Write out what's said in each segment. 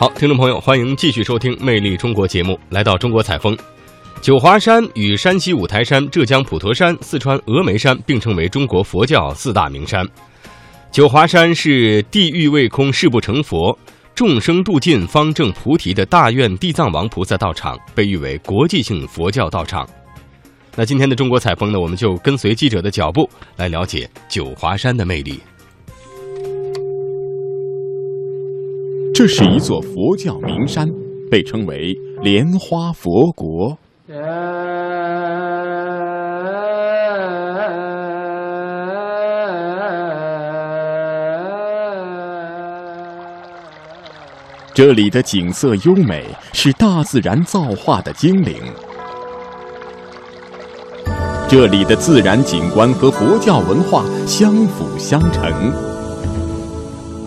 好，听众朋友，欢迎继续收听《魅力中国》节目。来到中国采风，九华山与山西五台山、浙江普陀山、四川峨眉山并称为中国佛教四大名山。九华山是地狱未空，誓不成佛，众生度尽方证菩提的大愿地藏王菩萨道场，被誉为国际性佛教道场。那今天的中国采风呢，我们就跟随记者的脚步来了解九华山的魅力。这是一座佛教名山，被称为“莲花佛国”。这里的景色优美，是大自然造化的精灵。这里的自然景观和佛教文化相辅相成。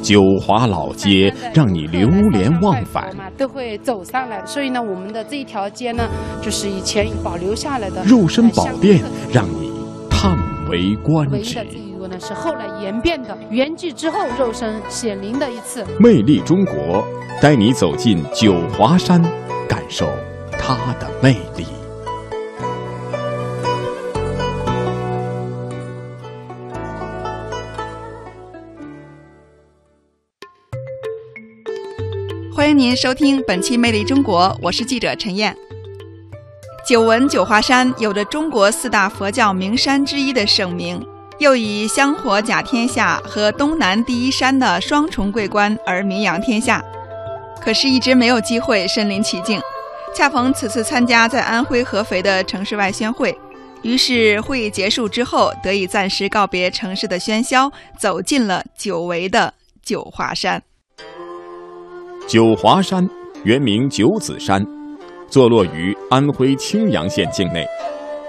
九华老街让你流连忘返，都会走上来。所以呢，我们的这一条街呢，就是以前保留下来的肉身宝殿，让你叹为观止。唯的这一个呢，是后来演变的，圆寂之后肉身显灵的一次。魅力中国，带你走进九华山，感受它的魅力。迎您收听本期《魅力中国》，我是记者陈燕。久闻九华山有着中国四大佛教名山之一的盛名，又以香火甲天下和东南第一山的双重桂冠而名扬天下。可是，一直没有机会身临其境。恰逢此次参加在安徽合肥的城市外宣会，于是会议结束之后，得以暂时告别城市的喧嚣，走进了久违的九华山。九华山原名九子山，坐落于安徽青阳县境内，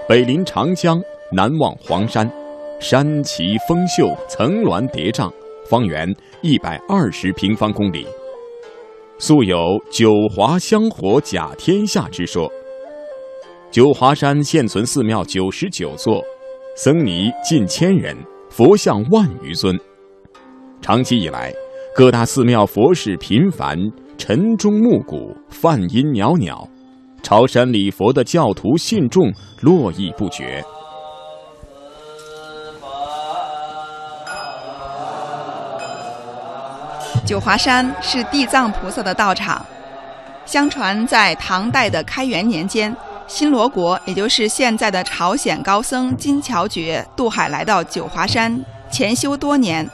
北临长江，南望黄山，山奇峰秀，层峦叠嶂，方圆一百二十平方公里。素有“九华香火甲天下”之说。九华山现存寺庙九十九座，僧尼近千人，佛像万余尊。长期以来，各大寺庙佛事频繁，晨钟暮鼓，梵音袅袅，朝山礼佛的教徒信众络绎不绝。九华山是地藏菩萨的道场，相传在唐代的开元年间，新罗国也就是现在的朝鲜高僧金乔觉渡海来到九华山潜修多年。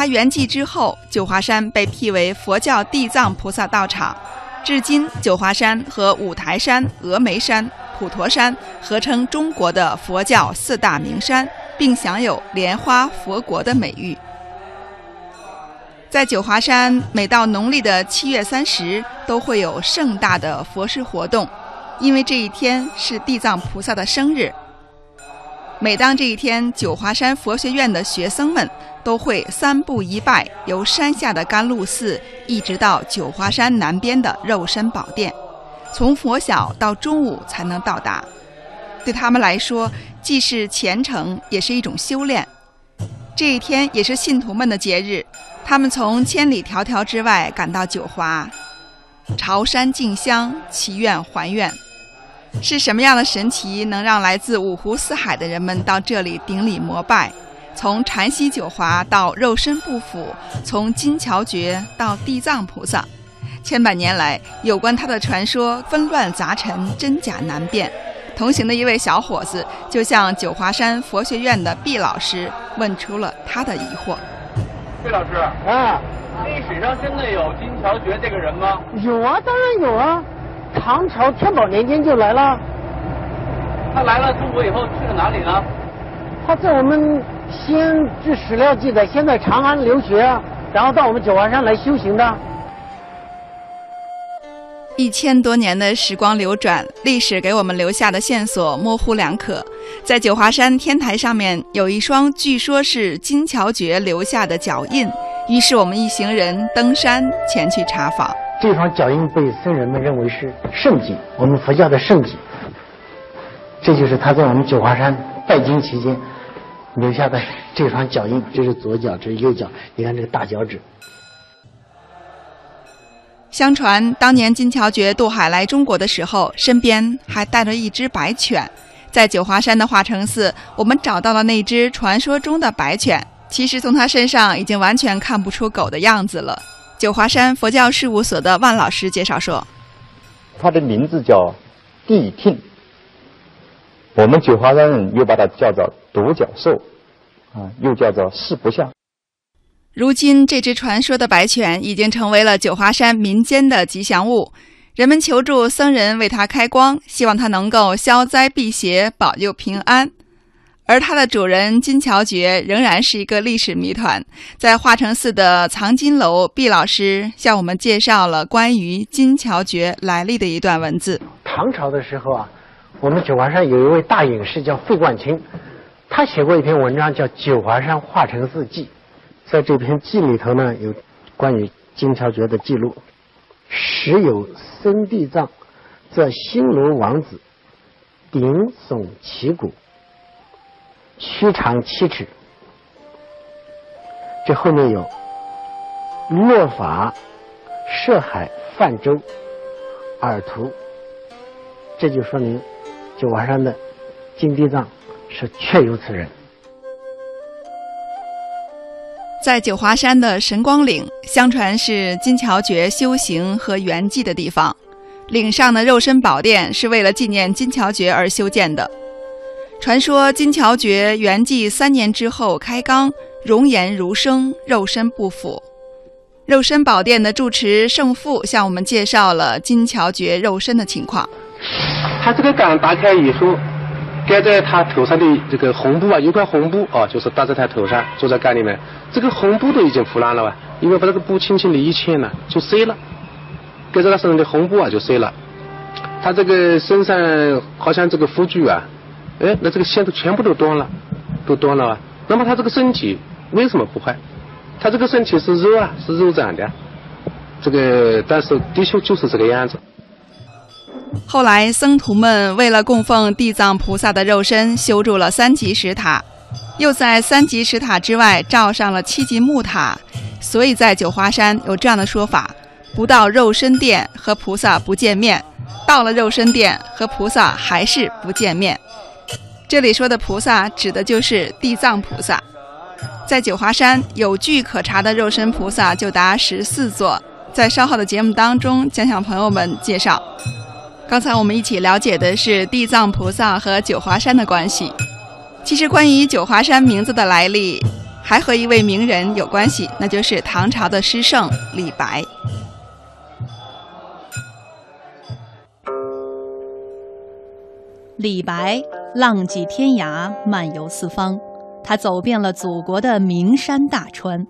他圆寂之后，九华山被辟为佛教地藏菩萨道场。至今，九华山和五台山、峨眉山、普陀山合称中国的佛教四大名山，并享有“莲花佛国”的美誉。在九华山，每到农历的七月三十，都会有盛大的佛事活动，因为这一天是地藏菩萨的生日。每当这一天，九华山佛学院的学生们都会三步一拜，由山下的甘露寺一直到九华山南边的肉身宝殿，从拂晓到中午才能到达。对他们来说，既是虔诚，也是一种修炼。这一天也是信徒们的节日，他们从千里迢迢之外赶到九华，朝山敬香，祈愿还愿。是什么样的神奇，能让来自五湖四海的人们到这里顶礼膜拜？从禅西九华到肉身不腐，从金桥诀到地藏菩萨，千百年来有关他的传说纷乱杂陈，真假难辨。同行的一位小伙子就向九华山佛学院的毕老师问出了他的疑惑。毕老师，啊，历史上真的有金桥诀这个人吗？有啊，当然有啊。唐朝天宝年间就来了，他来了中国以后去了哪里呢？他在我们先据史料记载，先在长安留学，然后到我们九华山来修行的。一千多年的时光流转，历史给我们留下的线索模糊两可。在九华山天台上面有一双据说是金乔觉留下的脚印，于是我们一行人登山前去查访。这双脚印被僧人们认为是圣迹，我们佛教的圣迹。这就是他在我们九华山拜经期间留下的这双脚印，这是左脚，这是右脚，你看这个大脚趾。相传当年金乔觉渡海来中国的时候，身边还带着一只白犬。在九华山的化成寺，我们找到了那只传说中的白犬。其实从它身上已经完全看不出狗的样子了。九华山佛教事务所的万老师介绍说：“它的名字叫谛听，我们九华山人又把它叫做独角兽，啊，又叫做四不像。”如今，这只传说的白犬已经成为了九华山民间的吉祥物。人们求助僧人为它开光，希望它能够消灾避邪、保佑平安。而它的主人金乔觉仍然是一个历史谜团。在化成寺的藏经楼，毕老师向我们介绍了关于金乔觉来历的一段文字。唐朝的时候啊，我们九华山有一位大隐士叫费冠清，他写过一篇文章叫《九华山化成寺记》。在这篇记里头呢，有关于金乔觉的记录。时有僧地藏，这新罗王子，顶耸旗鼓，躯长七尺。这后面有落法涉海泛舟，尔图。这就说明九华山的金地藏是确有此人。在九华山的神光岭，相传是金乔觉修行和圆寂的地方。岭上的肉身宝殿是为了纪念金乔觉而修建的。传说金乔觉圆寂三年之后开缸，容颜如生，肉身不腐。肉身宝殿的住持圣父向我们介绍了金乔觉肉身的情况。他这个缸打开以后。盖在他头上的这个红布啊，有块红布哦，就是搭在他头上，坐在缸里面。这个红布都已经腐烂了吧？因为把这个布轻轻的一牵呢，就碎了。盖在他身上的红布啊，就碎了。他这个身上好像这个护具啊，哎，那这个线都全部都断了，都断了啊。那么他这个身体为什么不坏？他这个身体是肉啊，是肉长的。这个但是的确就是这个样子。后来，僧徒们为了供奉地藏菩萨的肉身，修筑了三级石塔，又在三级石塔之外罩上了七级木塔。所以在九华山有这样的说法：不到肉身殿和菩萨不见面，到了肉身殿和菩萨还是不见面。这里说的菩萨指的就是地藏菩萨。在九华山有据可查的肉身菩萨就达十四座，在稍后的节目当中将向朋友们介绍。刚才我们一起了解的是地藏菩萨和九华山的关系。其实，关于九华山名字的来历，还和一位名人有关系，那就是唐朝的诗圣李白。李白浪迹天涯，漫游四方，他走遍了祖国的名山大川。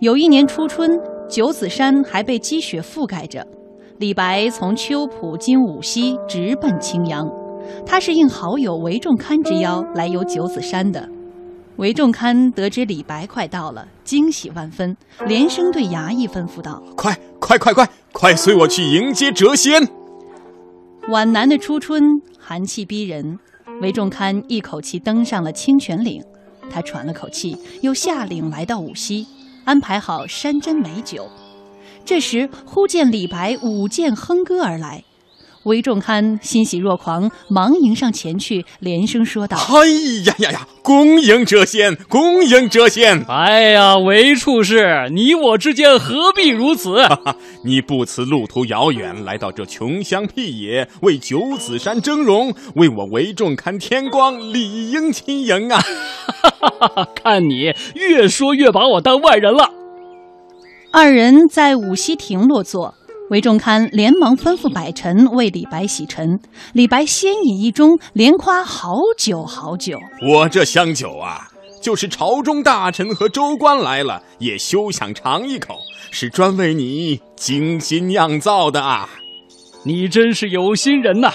有一年初春，九子山还被积雪覆盖着。李白从秋浦经五溪直奔青阳，他是应好友韦仲堪之邀来游九子山的。韦仲堪得知李白快到了，惊喜万分，连声对衙役吩咐道：“快快快快快随我去迎接谪仙！”皖南的初春，寒气逼人，韦仲堪一口气登上了清泉岭。他喘了口气，又下岭来到五溪，安排好山珍美酒。这时，忽见李白舞剑哼歌而来，韦仲堪欣喜若狂，忙迎上前去，连声说道：“哎呀呀呀，恭迎谪仙，恭迎谪仙！哎呀，韦处士，你我之间何必如此？哈 哈你不辞路途遥远，来到这穷乡僻野，为九子山峥嵘，为我韦仲堪添光，理应亲迎啊！看你越说越把我当外人了。”二人在五溪亭落座，韦仲堪连忙吩咐百臣为李白洗尘。李白先饮一盅，连夸好酒好酒。我这香酒啊，就是朝中大臣和州官来了，也休想尝一口，是专为你精心酿造的啊！你真是有心人呐！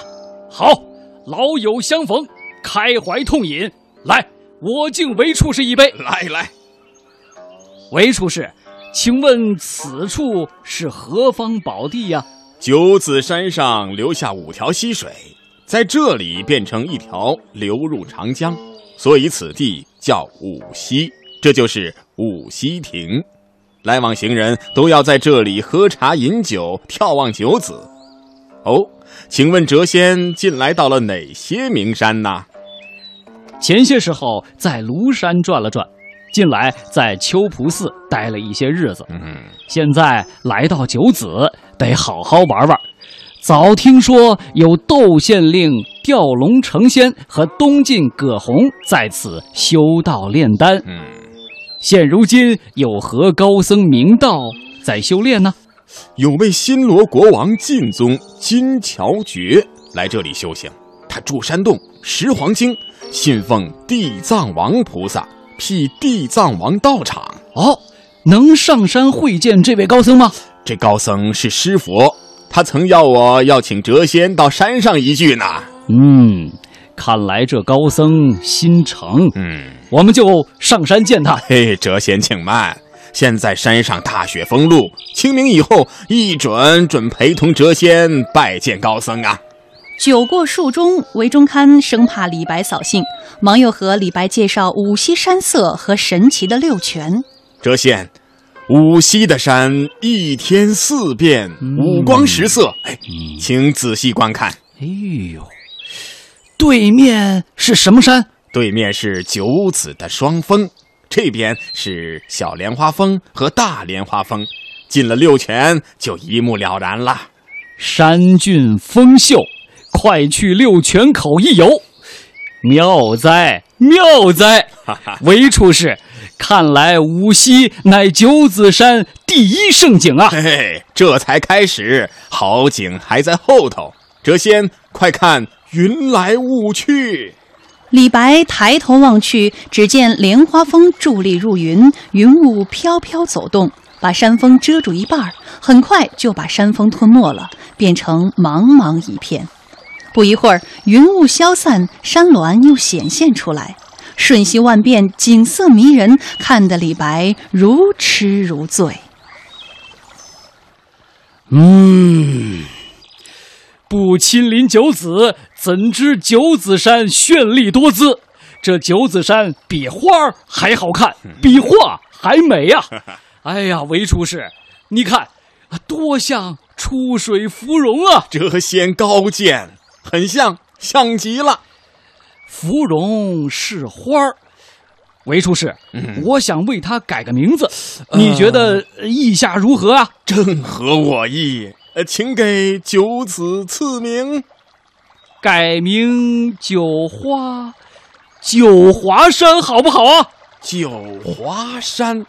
好，老友相逢，开怀痛饮。来，我敬韦处士一杯。来来，韦处士。请问此处是何方宝地呀？九子山上留下五条溪水，在这里变成一条流入长江，所以此地叫五溪，这就是五溪亭。来往行人都要在这里喝茶饮酒、眺望九子。哦，请问谪仙近来到了哪些名山呢？前些时候在庐山转了转，近来在秋浦寺待了一些日子。嗯，现在来到九子，得好好玩玩。早听说有窦县令吊龙成仙和东晋葛洪在此修道炼丹。嗯，现如今有何高僧明道在修炼呢？有位新罗国王晋宗金乔觉来这里修行，他住山洞，食黄经，信奉地藏王菩萨，辟地藏王道场。哦，能上山会见这位高僧吗？这高僧是师佛。他曾要我要请谪仙到山上一聚呢。嗯，看来这高僧心诚。嗯，我们就上山见他。嘿，谪仙请慢，现在山上大雪封路，清明以后一准准陪同谪仙拜见高僧啊。酒过数盅，韦中堪生怕李白扫兴，忙又和李白介绍五溪山色和神奇的六泉。谪仙。五溪的山一天四变，五光十色。哎，请仔细观看。哎呦，对面是什么山？对面是九子的双峰，这边是小莲花峰和大莲花峰。进了六泉，就一目了然了。山峻峰秀，快去六泉口一游。妙哉，妙哉！韦处士。看来无锡乃九子山第一胜景啊！嘿 嘿，这才开始，好景还在后头。谪仙，快看云来雾去。李白抬头望去，只见莲花峰伫立入云，云雾飘飘走动，把山峰遮住一半，很快就把山峰吞没了，变成茫茫一片。不一会儿，云雾消散，山峦又显现出来。瞬息万变，景色迷人，看得李白如痴如醉。嗯，不亲临九子，怎知九子山绚丽多姿？这九子山比花还好看，比画还美呀！哎呀，韦处士，你看，多像出水芙蓉啊！谪仙高见，很像，像极了。芙蓉是花儿，韦处士，我想为它改个名字，你觉得意下如何啊？正合我意，请给九子赐名，改名九花，九华山，好不好啊？九华山，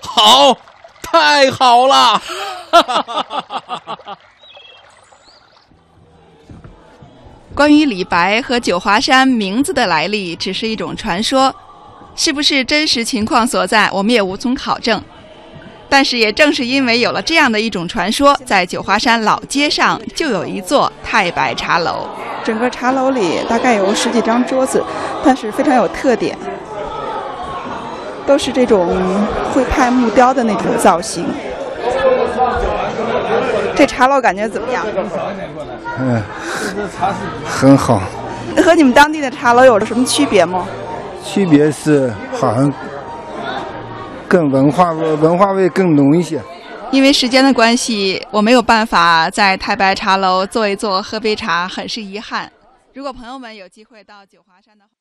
好，太好了！关于李白和九华山名字的来历，只是一种传说，是不是真实情况所在，我们也无从考证。但是也正是因为有了这样的一种传说，在九华山老街上就有一座太白茶楼。整个茶楼里大概有十几张桌子，但是非常有特点，都是这种徽派木雕的那种造型。这茶楼感觉怎么样？嗯，很好。和你们当地的茶楼有着什么区别吗？区别是好像更文化味，文化味更浓一些。因为时间的关系，我没有办法在太白茶楼坐一坐、喝杯茶，很是遗憾。如果朋友们有机会到九华山的话。